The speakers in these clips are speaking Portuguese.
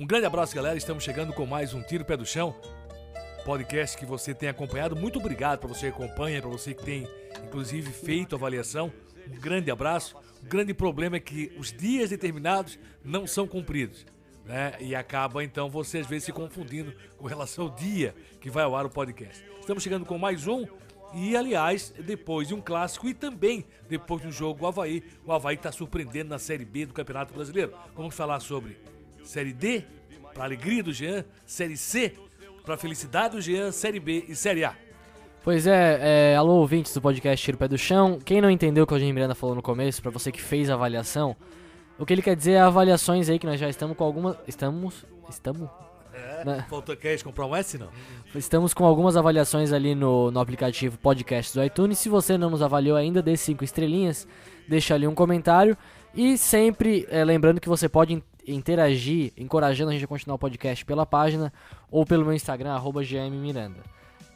Um grande abraço, galera. Estamos chegando com mais um Tiro Pé do Chão. Podcast que você tem acompanhado. Muito obrigado para você que acompanha, para você que tem, inclusive, feito avaliação. Um grande abraço. O grande problema é que os dias determinados não são cumpridos. Né? E acaba, então, você às vezes se confundindo com relação ao dia que vai ao ar o podcast. Estamos chegando com mais um. E, aliás, depois de um clássico e também depois de um jogo, o Havaí. O Havaí está surpreendendo na Série B do Campeonato Brasileiro. Vamos falar sobre Série D, para alegria do Jean, Série C, para felicidade do Jean, Série B e Série A. Pois é, é, alô ouvintes do podcast Tiro Pé do Chão. Quem não entendeu o que o Eugênio Miranda falou no começo, para você que fez a avaliação, o que ele quer dizer é avaliações aí que nós já estamos com algumas. Estamos. Estamos? É, né? Falta quer comprar um S, não? Estamos com algumas avaliações ali no, no aplicativo podcast do iTunes. Se você não nos avaliou ainda, dê cinco estrelinhas, deixa ali um comentário. E sempre é, lembrando que você pode interagir, encorajando a gente a continuar o podcast pela página ou pelo meu Instagram, arroba gmmiranda.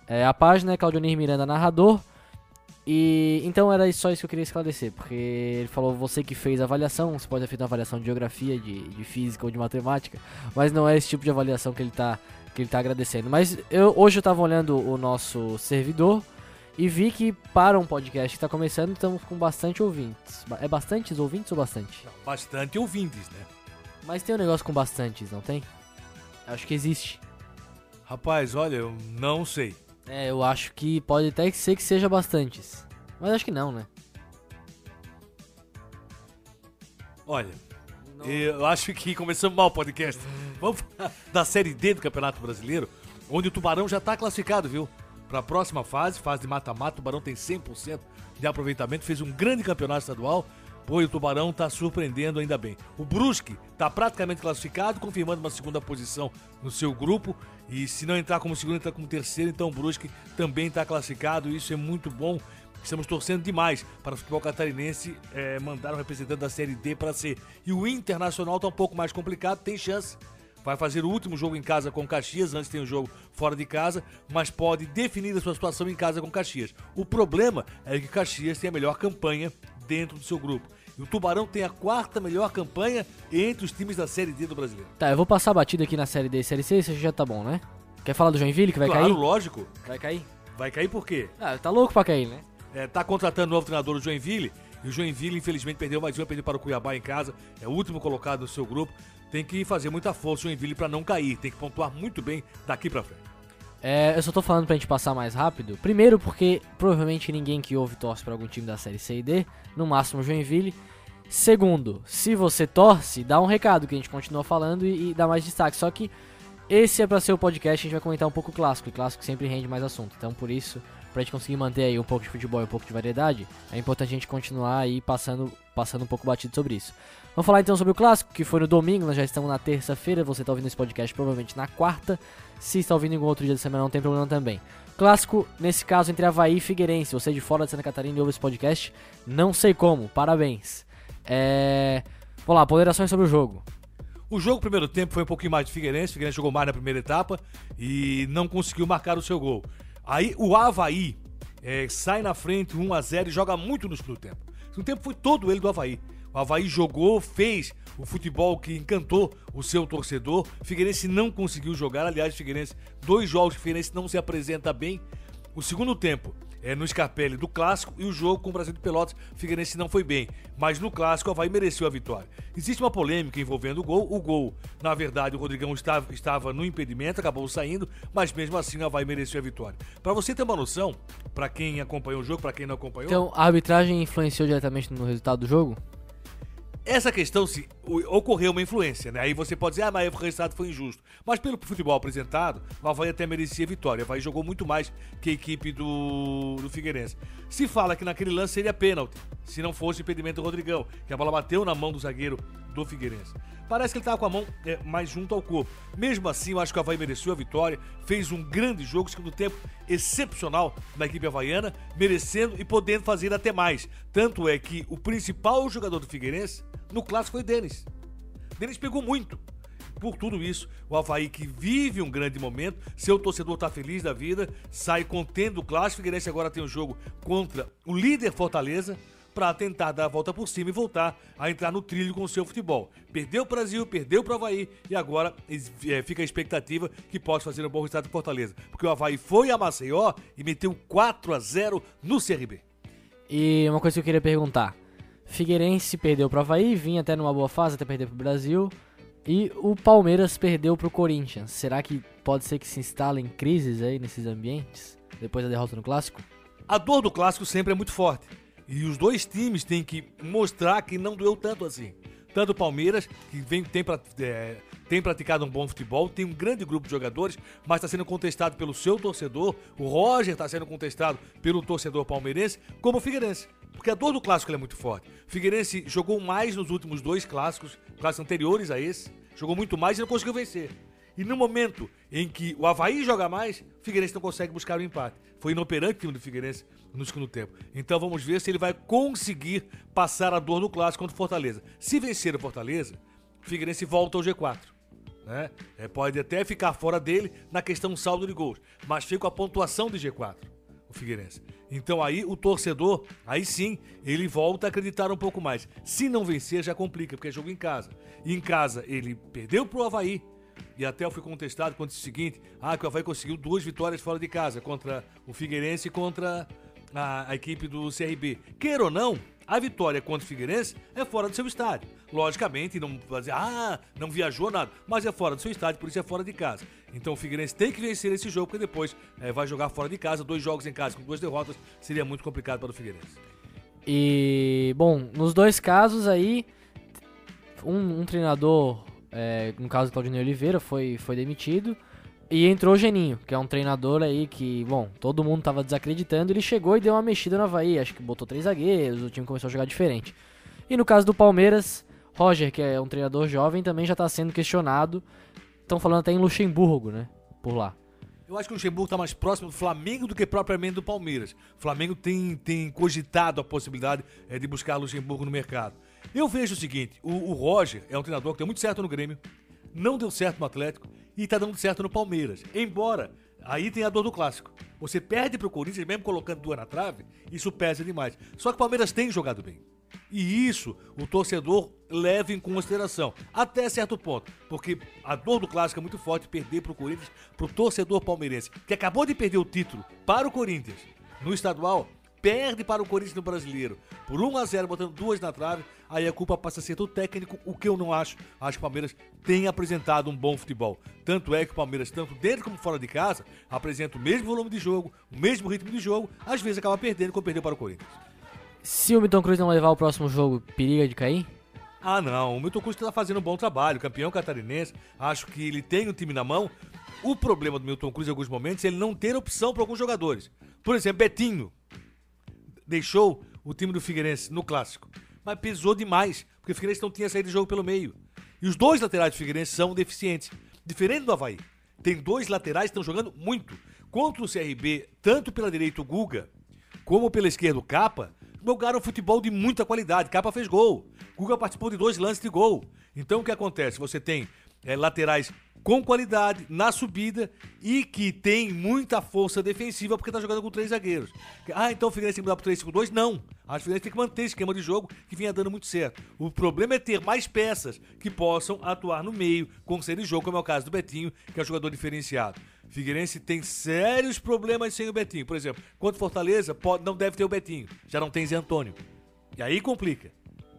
É, a página é Claudionir Miranda Narrador. E então era só isso que eu queria esclarecer, porque ele falou você que fez a avaliação, você pode ter feito uma avaliação de geografia, de, de física ou de matemática, mas não é esse tipo de avaliação que ele está que ele tá agradecendo. Mas eu hoje eu estava olhando o nosso servidor e vi que para um podcast que está começando, estamos com bastante ouvintes. É bastantes ouvintes ou bastante? Bastante ouvintes, né? Mas tem um negócio com bastantes, não tem? Acho que existe. Rapaz, olha, eu não sei. É, eu acho que pode até ser que seja bastantes. Mas acho que não, né? Olha, não. eu acho que começamos mal o podcast. Vamos falar da Série D do Campeonato Brasileiro, onde o Tubarão já está classificado, viu? Para a próxima fase, fase de mata-mata, o Tubarão tem 100% de aproveitamento, fez um grande campeonato estadual, O Tubarão tá surpreendendo ainda bem. O Brusque tá praticamente classificado, confirmando uma segunda posição no seu grupo. E se não entrar como segundo, entrar como terceiro, então o Brusque também está classificado. Isso é muito bom. Estamos torcendo demais para o futebol catarinense é, mandar um representante da Série D para C. E o Internacional tá um pouco mais complicado, tem chance. Vai fazer o último jogo em casa com Caxias, antes tem o um jogo fora de casa, mas pode definir a sua situação em casa com Caxias. O problema é que Caxias tem a melhor campanha dentro do seu grupo. E o Tubarão tem a quarta melhor campanha entre os times da Série D do Brasileiro. Tá, eu vou passar a batida aqui na Série D e Série C, isso já tá bom, né? Quer falar do Joinville que vai claro, cair? Claro, lógico. Vai cair? Vai cair por quê? Ah, tá louco pra cair, né? É, tá contratando o novo treinador do Joinville. E o Joinville, infelizmente, perdeu mais uma, perdeu para o Cuiabá em casa. É o último colocado no seu grupo. Tem que fazer muita força o Joinville para não cair. Tem que pontuar muito bem daqui para frente. É, eu só tô falando pra gente passar mais rápido. Primeiro, porque provavelmente ninguém que ouve torce para algum time da série C e D, no máximo Joinville. Segundo, se você torce, dá um recado que a gente continua falando e, e dá mais destaque. Só que esse é para ser o podcast, a gente vai comentar um pouco o clássico, e clássico sempre rende mais assunto. Então, por isso, pra gente conseguir manter aí um pouco de futebol e um pouco de variedade, é importante a gente continuar aí passando, passando um pouco batido sobre isso. Vamos falar então sobre o clássico, que foi no domingo, nós já estamos na terça-feira, você está ouvindo esse podcast provavelmente na quarta. Se está ouvindo em algum outro dia da semana, não tem problema também. Clássico, nesse caso, entre Havaí e Figueirense. Você de fora de Santa Catarina e ouve esse podcast, não sei como, parabéns. É... Vamos lá, ponderações sobre o jogo. O jogo, primeiro tempo, foi um pouquinho mais de Figueirense. Figueirense jogou mais na primeira etapa e não conseguiu marcar o seu gol. Aí o Havaí é, sai na frente 1 a 0 e joga muito no segundo tempo. O tempo foi todo ele do Havaí. O Havaí jogou, fez o futebol que encantou o seu torcedor. Figueirense não conseguiu jogar. Aliás, Figueirense, dois jogos que Figueirense não se apresenta bem. O segundo tempo é, no Scarpelli do Clássico e o jogo com o Brasil de Pelotas, Figueirense não foi bem. Mas no Clássico, o Havaí mereceu a vitória. Existe uma polêmica envolvendo o gol. O gol, na verdade, o Rodrigão estava, estava no impedimento, acabou saindo, mas mesmo assim o Havaí mereceu a vitória. Para você ter uma noção, para quem acompanhou o jogo, para quem não acompanhou... Então, a arbitragem influenciou diretamente no resultado do jogo? Essa questão, se ocorreu uma influência, né? Aí você pode dizer, ah, mas o resultado foi injusto. Mas pelo futebol apresentado, o Havaí até merecia vitória. O Havaí jogou muito mais que a equipe do, do Figueirense. Se fala que naquele lance seria pênalti, se não fosse impedimento do Rodrigão, que a bola bateu na mão do zagueiro do Figueirense. Parece que ele estava com a mão é, mais junto ao corpo. Mesmo assim, eu acho que o Havaí mereceu a vitória, fez um grande jogo, segundo tempo excepcional da equipe havaiana, merecendo e podendo fazer até mais. Tanto é que o principal jogador do Figueirense no clássico foi Denis. Denis pegou muito. Por tudo isso, o Havaí que vive um grande momento, seu torcedor está feliz da vida, sai contendo o clássico. Figueirense agora tem um jogo contra o líder Fortaleza, para tentar dar a volta por cima e voltar a entrar no trilho com o seu futebol. Perdeu o Brasil, perdeu para o Havaí e agora é, fica a expectativa que possa fazer um bom resultado do Fortaleza. Porque o Havaí foi a Maceió e meteu 4 a 0 no CRB. E uma coisa que eu queria perguntar. Figueirense perdeu para o Havaí, vinha até numa boa fase até perder para o Brasil. E o Palmeiras perdeu para o Corinthians. Será que pode ser que se instalem crises aí nesses ambientes depois da derrota no clássico? A dor do clássico sempre é muito forte. E os dois times têm que mostrar que não doeu tanto assim. Tanto o Palmeiras, que vem, tem, é, tem praticado um bom futebol, tem um grande grupo de jogadores, mas está sendo contestado pelo seu torcedor. O Roger está sendo contestado pelo torcedor palmeirense, como o Figueirense. Porque a dor do clássico é muito forte. O Figueirense jogou mais nos últimos dois clássicos, clássicos anteriores a esse, jogou muito mais e não conseguiu vencer. E no momento em que o Havaí joga mais, o Figueirense não consegue buscar o empate. Foi inoperante o time do Figueirense no segundo tempo. Então vamos ver se ele vai conseguir passar a dor no clássico contra o Fortaleza. Se vencer o Fortaleza, o Figueirense volta ao G4. Né? É, pode até ficar fora dele na questão saldo de gols, mas fica a pontuação de G4, o Figueirense. Então aí o torcedor, aí sim, ele volta a acreditar um pouco mais. Se não vencer, já complica, porque é jogo em casa. E em casa ele perdeu pro Havaí, e até eu fui contestado disse o seguinte: ah, que o Havaí conseguiu duas vitórias fora de casa, contra o Figueirense e contra a, a equipe do CRB. Queira ou não, a vitória contra o Figueirense é fora do seu estádio. Logicamente, não fazer, ah, não viajou nada, mas é fora do seu estádio, por isso é fora de casa. Então o Figueirense tem que vencer esse jogo, porque depois é, vai jogar fora de casa, dois jogos em casa com duas derrotas, seria muito complicado para o Figueirense. E, bom, nos dois casos aí, um, um treinador é, no caso do Claudinei Oliveira, foi, foi demitido. E entrou o Geninho, que é um treinador aí que, bom, todo mundo tava desacreditando. Ele chegou e deu uma mexida no Havaí. Acho que botou três zagueiros, o time começou a jogar diferente. E no caso do Palmeiras, Roger, que é um treinador jovem, também já tá sendo questionado. Estão falando até em Luxemburgo, né? Por lá. Eu acho que o Luxemburgo está mais próximo do Flamengo do que propriamente do Palmeiras. O Flamengo tem, tem cogitado a possibilidade é, de buscar Luxemburgo no mercado. Eu vejo o seguinte: o, o Roger é um treinador que deu muito certo no Grêmio, não deu certo no Atlético e está dando certo no Palmeiras. Embora aí tenha a dor do clássico. Você perde para o Corinthians, mesmo colocando duas na trave, isso pesa demais. Só que o Palmeiras tem jogado bem. E isso o torcedor leva em consideração, até certo ponto, porque a dor do clássico é muito forte perder para o Corinthians, para o torcedor palmeirense, que acabou de perder o título para o Corinthians no estadual, perde para o Corinthians no Brasileiro por 1 a 0 botando duas na trave, aí a culpa passa a ser do técnico, o que eu não acho. Acho que o Palmeiras tem apresentado um bom futebol. Tanto é que o Palmeiras, tanto dentro como fora de casa, apresenta o mesmo volume de jogo, o mesmo ritmo de jogo, às vezes acaba perdendo quando perdeu para o Corinthians. Se o Milton Cruz não levar o próximo jogo, periga de cair? Ah, não. O Milton Cruz está fazendo um bom trabalho, campeão catarinense. Acho que ele tem o time na mão. O problema do Milton Cruz em alguns momentos é ele não ter opção para alguns jogadores. Por exemplo, Betinho deixou o time do Figueirense no clássico. Mas pesou demais, porque o Figueirense não tinha saído de jogo pelo meio. E os dois laterais do Figueirense são deficientes. Diferente do Havaí. Tem dois laterais que estão jogando muito. Contra o CRB, tanto pela direita o Guga, como pela esquerda o Capa, jogaram futebol de muita qualidade. Capa fez gol. Guga participou de dois lances de gol. Então o que acontece? Você tem é, laterais com qualidade na subida e que tem muita força defensiva porque tá jogando com três zagueiros. Ah, então o Figueirense tem que mudar pro 3-5-2? Não. Acho que o Figueirense tem que manter esse esquema de jogo que vinha dando muito certo. O problema é ter mais peças que possam atuar no meio, com ser de jogo, como é o caso do Betinho, que é um jogador diferenciado. Figueirense tem sérios problemas sem o Betinho. Por exemplo, contra Fortaleza, pode, não deve ter o Betinho. Já não tem Zé Antônio. E aí complica.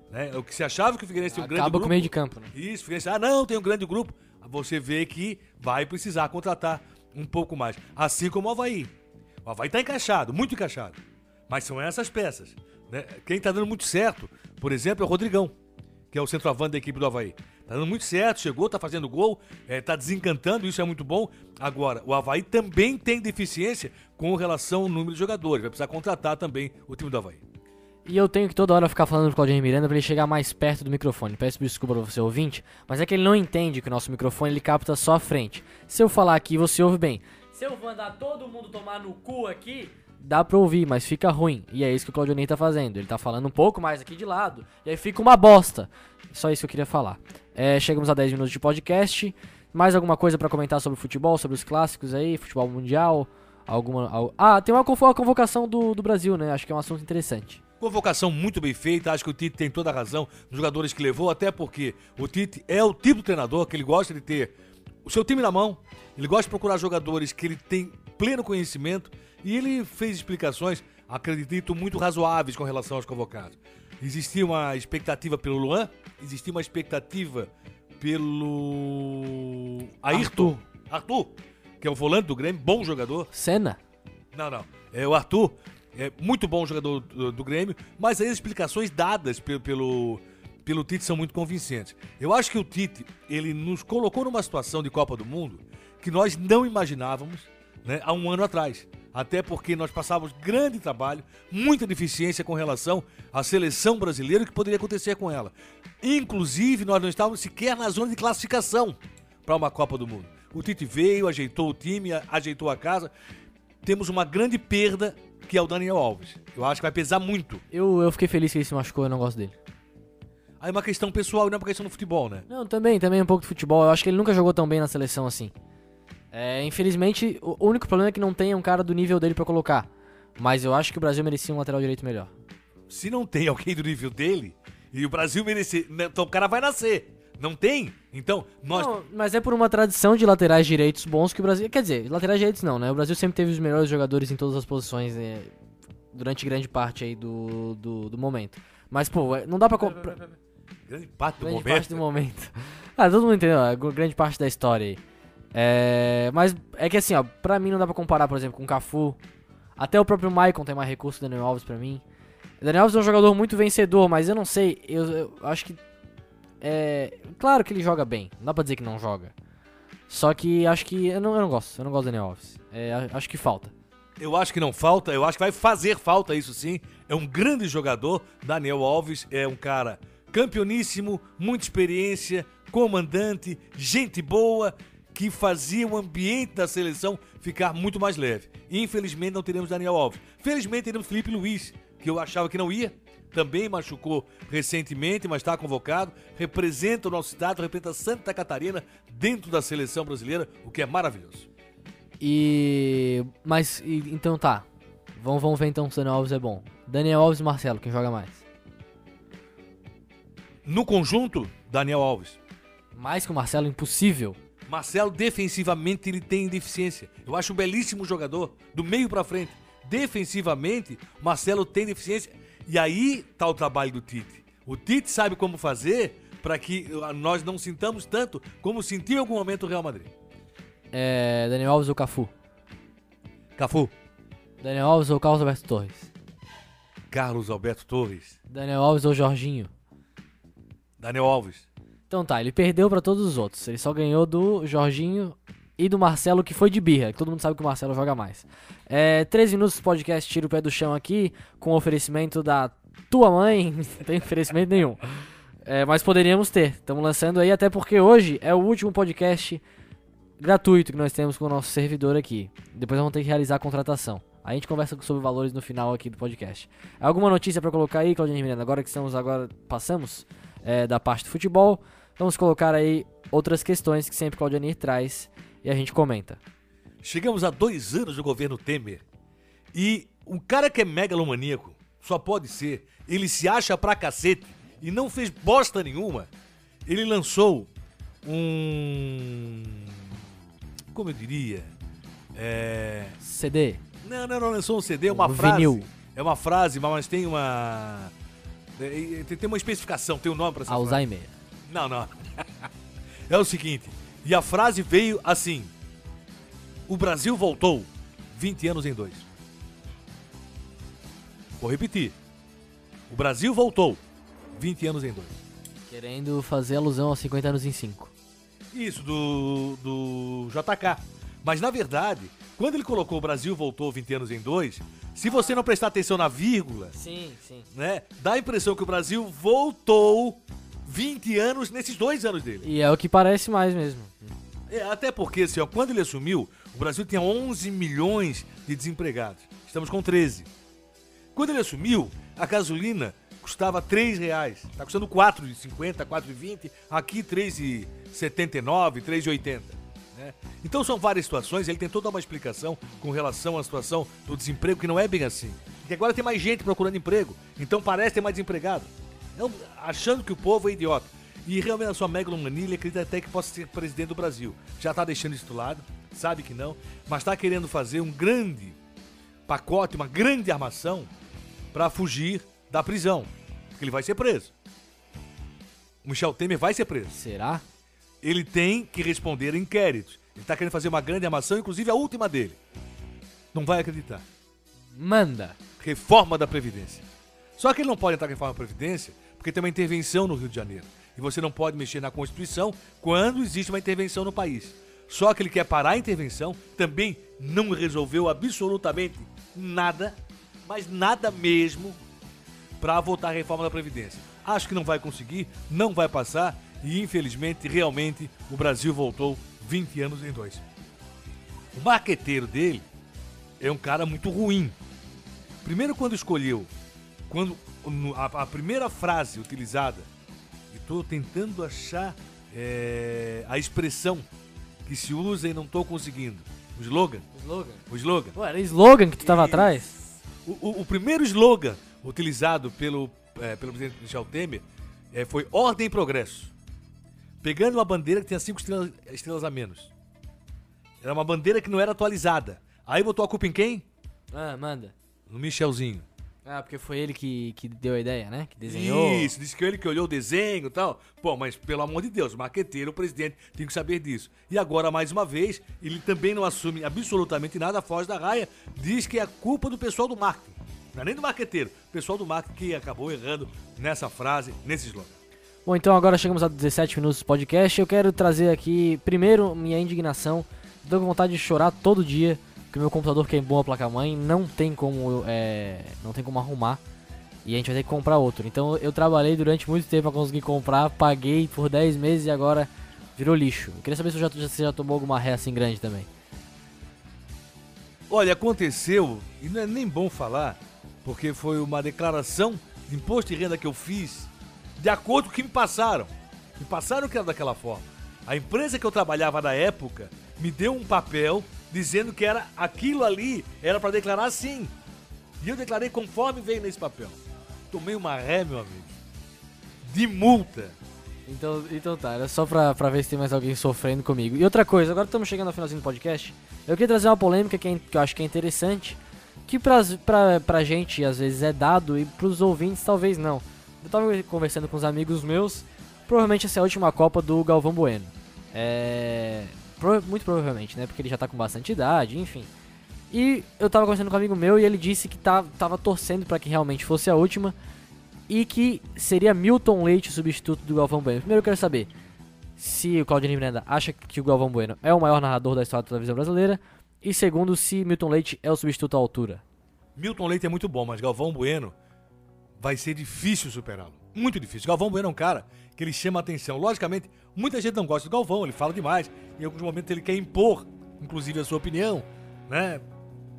Né? O que se achava que o Figueirense tem um grande grupo. Acaba com o meio de campo, né? Isso, o Figueirense, ah, não, tem um grande grupo você vê que vai precisar contratar um pouco mais. Assim como o Havaí. O Havaí está encaixado, muito encaixado. Mas são essas peças. Né? Quem está dando muito certo, por exemplo, é o Rodrigão, que é o centroavante da equipe do Havaí. Tá dando muito certo, chegou, tá fazendo gol, é, tá desencantando, isso é muito bom. Agora, o Havaí também tem deficiência com relação ao número de jogadores. Vai precisar contratar também o time do Havaí. E eu tenho que toda hora ficar falando pro Claudinho Miranda pra ele chegar mais perto do microfone. Peço desculpa pra você ouvinte, mas é que ele não entende que o nosso microfone ele capta só a frente. Se eu falar aqui, você ouve bem. Se eu mandar todo mundo tomar no cu aqui, dá pra ouvir, mas fica ruim. E é isso que o Claudionei tá fazendo. Ele tá falando um pouco mais aqui de lado, e aí fica uma bosta. Só isso que eu queria falar. É, chegamos a 10 minutos de podcast. Mais alguma coisa para comentar sobre futebol, sobre os clássicos aí, futebol mundial? Alguma. Ah, tem uma convocação do, do Brasil, né? Acho que é um assunto interessante Convocação muito bem feita, acho que o Tite tem toda a razão nos jogadores que levou, até porque o Tite é o tipo de treinador que ele gosta de ter o seu time na mão, ele gosta de procurar jogadores que ele tem pleno conhecimento e ele fez explicações, acredito, muito razoáveis com relação aos convocados. Existia uma expectativa pelo Luan, existia uma expectativa pelo Ayrton. Arthur, que é o volante do Grêmio, bom jogador. Senna? Não, não. É o Arthur, é muito bom jogador do, do Grêmio, mas as explicações dadas pelo, pelo, pelo Tite são muito convincentes. Eu acho que o Tite, ele nos colocou numa situação de Copa do Mundo que nós não imaginávamos né, há um ano atrás. Até porque nós passávamos grande trabalho, muita deficiência com relação à seleção brasileira e o que poderia acontecer com ela. Inclusive, nós não estávamos sequer na zona de classificação para uma Copa do Mundo. O Tite veio, ajeitou o time, ajeitou a casa. Temos uma grande perda que é o Daniel Alves. Eu acho que vai pesar muito. Eu, eu fiquei feliz que ele se machucou, eu não gosto dele. Aí é uma questão pessoal e não é uma questão do futebol, né? Não, também, também um pouco de futebol. Eu acho que ele nunca jogou tão bem na seleção assim. É, infelizmente, o único problema é que não tem um cara do nível dele para colocar. Mas eu acho que o Brasil merecia um lateral direito melhor. Se não tem alguém do nível dele, e o Brasil merecer, né, então o cara vai nascer. Não tem? Então, nós. Não, mas é por uma tradição de laterais direitos bons que o Brasil. Quer dizer, laterais direitos não, né? O Brasil sempre teve os melhores jogadores em todas as posições né? durante grande parte aí do, do, do momento. Mas, pô, é, não dá pra. Grande parte do grande momento. parte do momento. ah, todo mundo entendeu, grande parte da história aí. É, mas é que assim, ó, pra mim não dá pra comparar, por exemplo, com o Cafu. Até o próprio Maicon tem mais recurso que o Daniel Alves pra mim. O Daniel Alves é um jogador muito vencedor, mas eu não sei, eu, eu acho que. É, claro que ele joga bem, não dá pra dizer que não joga. Só que acho que. Eu não, eu não gosto, eu não gosto do Daniel Alves. É, acho que falta. Eu acho que não falta, eu acho que vai fazer falta isso sim. É um grande jogador. Daniel Alves é um cara campeoníssimo, muita experiência, comandante, gente boa, que fazia o ambiente da seleção ficar muito mais leve. Infelizmente não teremos Daniel Alves. Felizmente teremos Felipe Luiz, que eu achava que não ia. Também machucou recentemente, mas está convocado. Representa o nosso estado, representa Santa Catarina dentro da seleção brasileira, o que é maravilhoso. E. Mas, e, então tá. Vamos, vamos ver então se o Daniel Alves é bom. Daniel Alves e Marcelo, quem joga mais? No conjunto, Daniel Alves. Mais que o Marcelo, impossível. Marcelo, defensivamente, ele tem deficiência. Eu acho um belíssimo jogador, do meio para frente. Defensivamente, Marcelo tem deficiência. E aí tá o trabalho do Tite. O Tite sabe como fazer para que nós não sintamos tanto como sentiu em algum momento o Real Madrid. É, Daniel Alves ou Cafu? Cafu. Daniel Alves ou Carlos Alberto Torres? Carlos Alberto Torres. Daniel Alves ou Jorginho? Daniel Alves. Então tá, ele perdeu para todos os outros. Ele só ganhou do Jorginho e do Marcelo, que foi de birra. Todo mundo sabe que o Marcelo joga mais. É, 13 minutos do podcast Tira o Pé do Chão aqui, com oferecimento da tua mãe. Não tem oferecimento nenhum. É, mas poderíamos ter. Estamos lançando aí, até porque hoje é o último podcast gratuito que nós temos com o nosso servidor aqui. Depois vamos ter que realizar a contratação. A gente conversa sobre valores no final aqui do podcast. Alguma notícia para colocar aí, Claudinha Miranda? Agora que estamos agora passamos é, da parte do futebol. Vamos colocar aí outras questões que sempre Claudianir traz e a gente comenta. Chegamos a dois anos do governo Temer e um cara que é megalomaníaco só pode ser, ele se acha pra cacete e não fez bosta nenhuma. Ele lançou um. Como eu diria? É. CD? Não, não, não lançou um CD, é uma um frase. Vinil. É uma frase, mas tem uma. É, tem uma especificação, tem um nome pra essa Alzheimer. Frase. Não, não. É o seguinte, e a frase veio assim: O Brasil voltou 20 anos em dois. Vou repetir. O Brasil voltou 20 anos em dois. Querendo fazer alusão aos 50 anos em 5. Isso, do, do JK. Mas na verdade, quando ele colocou o Brasil voltou 20 anos em dois, se você não prestar atenção na vírgula, sim, sim. Né, dá a impressão que o Brasil voltou 20 anos nesses dois anos dele. E é o que parece mais mesmo. É, até porque, assim, ó, quando ele assumiu, o Brasil tinha 11 milhões de desempregados. Estamos com 13. Quando ele assumiu, a gasolina custava 3 reais. Está custando 4,50, 4,20. Aqui 3,79, 3,80. Né? Então são várias situações. Ele tentou dar uma explicação com relação à situação do desemprego, que não é bem assim. que agora tem mais gente procurando emprego, então parece ter mais desempregado. Não, achando que o povo é idiota. E realmente a sua megalomania, ele acredita até que possa ser presidente do Brasil. Já está deixando isso do lado, sabe que não, mas está querendo fazer um grande pacote, uma grande armação para fugir da prisão. Porque ele vai ser preso. O Michel Temer vai ser preso. Será? Ele tem que responder a inquéritos. Ele está querendo fazer uma grande armação, inclusive a última dele. Não vai acreditar. Manda. Reforma da Previdência. Só que ele não pode entrar com reforma da Previdência porque tem uma intervenção no Rio de Janeiro. E você não pode mexer na Constituição quando existe uma intervenção no país. Só que ele quer parar a intervenção, também não resolveu absolutamente nada, mas nada mesmo, para votar a reforma da Previdência. Acho que não vai conseguir, não vai passar e infelizmente, realmente, o Brasil voltou 20 anos em dois. O marqueteiro dele é um cara muito ruim. Primeiro, quando escolheu, quando a, a primeira frase utilizada, e estou tentando achar é, a expressão que se usa e não estou conseguindo. O slogan? Slogan. O slogan. Ué, era slogan que tu tava E- atrás? O, o- o primeiro slogan utilizado pelo, é, pelo presidente Michel Temer é, foi Ordem e Progresso. Pegando uma bandeira que tinha cinco estrelas, estrelas a menos. Era uma bandeira que não era atualizada. Aí botou a culpa em quem? Ah, manda. No Michelzinho. Ah, porque foi ele que, que deu a ideia, né? Que desenhou. Isso, disse que ele que olhou o desenho e tal. Pô, mas pelo amor de Deus, o marqueteiro, o presidente, tem que saber disso. E agora, mais uma vez, ele também não assume absolutamente nada, foge da raia, diz que é culpa do pessoal do marketing. Não é nem do marqueteiro, o pessoal do marketing que acabou errando nessa frase, nesse slogan. Bom, então agora chegamos a 17 minutos do podcast. Eu quero trazer aqui, primeiro, minha indignação. Tô com vontade de chorar todo dia, porque meu computador queimou a placa-mãe, não tem como é, não tem como arrumar. E a gente vai ter que comprar outro. Então eu trabalhei durante muito tempo pra conseguir comprar, paguei por 10 meses e agora virou lixo. Eu queria saber se você já, já tomou alguma ré assim grande também. Olha, aconteceu, e não é nem bom falar, porque foi uma declaração de imposto de renda que eu fiz de acordo com o que me passaram. Me passaram que era daquela forma. A empresa que eu trabalhava na época me deu um papel dizendo que era aquilo ali era para declarar sim. E eu declarei conforme veio nesse papel. Tomei uma ré, meu amigo. De multa. Então, então tá, era só pra, pra ver se tem mais alguém sofrendo comigo. E outra coisa, agora estamos chegando ao finalzinho do podcast. Eu queria trazer uma polêmica que, é que eu acho que é interessante. Que pra, pra, pra gente às vezes é dado e pros ouvintes talvez não. Eu tava conversando com uns amigos meus. Provavelmente essa é a última Copa do Galvão Bueno. É. muito provavelmente, né? Porque ele já tá com bastante idade, enfim. E eu tava conversando com um amigo meu e ele disse que tá, tava torcendo pra que realmente fosse a última e que seria Milton Leite o substituto do Galvão Bueno. Primeiro eu quero saber se o Claudinei Miranda acha que o Galvão Bueno é o maior narrador da história da televisão brasileira e segundo se Milton Leite é o substituto à altura. Milton Leite é muito bom, mas Galvão Bueno vai ser difícil superá-lo. Muito difícil. Galvão Bueno é um cara que ele chama atenção. Logicamente, muita gente não gosta do Galvão, ele fala demais. Em alguns momentos ele quer impor, inclusive, a sua opinião, né?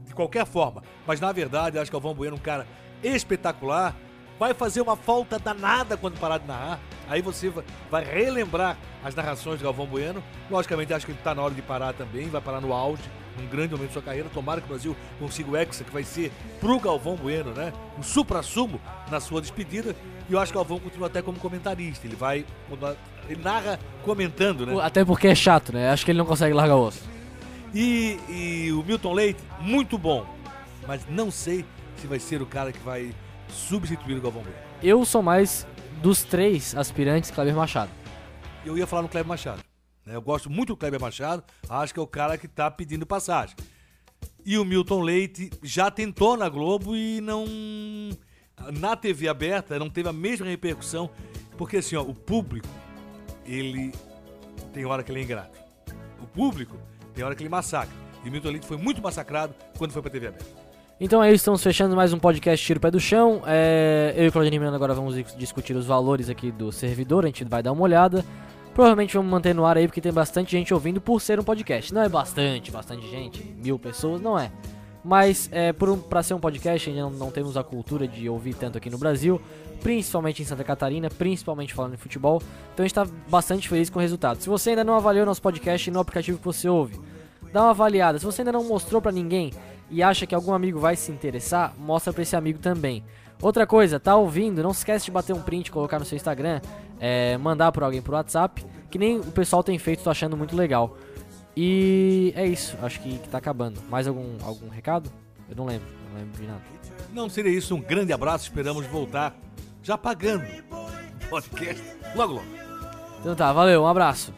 De qualquer forma. Mas na verdade, eu acho que Galvão Bueno é um cara espetacular. Vai fazer uma falta danada quando parar de narrar. Aí você va- vai relembrar as narrações de Galvão Bueno. Logicamente, acho que ele está na hora de parar também. Vai parar no auge, num grande momento de sua carreira. Tomara que o Brasil consiga o Hexa, que vai ser pro Galvão Bueno, né? Um supra-sumo na sua despedida. E eu acho que o Galvão continua até como comentarista. Ele vai. Ele narra comentando, né? Até porque é chato, né? Acho que ele não consegue largar o osso. E, e o Milton Leite, muito bom. Mas não sei se vai ser o cara que vai substituir o Galvão Bueno. Eu sou mais dos três aspirantes Kleber Machado. Eu ia falar no Kleber Machado. Né? Eu gosto muito do Kleber Machado, acho que é o cara que tá pedindo passagem. E o Milton Leite já tentou na Globo e não. Na TV aberta não teve a mesma repercussão, porque assim, ó, o público, ele tem hora que ele é ingrato. O público tem hora que ele massacra. E o Milton Leite foi muito massacrado quando foi pra TV aberta. Então é isso, estamos fechando mais um podcast Tiro Pé do Chão. É, eu e o Claudinei Miranda agora vamos dis- discutir os valores aqui do servidor, a gente vai dar uma olhada. Provavelmente vamos manter no ar aí porque tem bastante gente ouvindo por ser um podcast. Não é bastante, bastante gente, mil pessoas, não é. Mas é, um, pra ser um podcast, ainda não, não temos a cultura de ouvir tanto aqui no Brasil, principalmente em Santa Catarina, principalmente falando em futebol. Então a gente tá bastante feliz com o resultado. Se você ainda não avaliou nosso podcast no aplicativo que você ouve, dá uma avaliada. Se você ainda não mostrou pra ninguém, e acha que algum amigo vai se interessar, mostra pra esse amigo também. Outra coisa, tá ouvindo? Não esquece de bater um print, colocar no seu Instagram, é, mandar por alguém pro WhatsApp, que nem o pessoal tem feito, tô achando muito legal. E é isso, acho que, que tá acabando. Mais algum, algum recado? Eu não lembro, não lembro de nada. Não seria isso, um grande abraço, esperamos voltar já pagando podcast logo logo. Então tá, valeu, um abraço.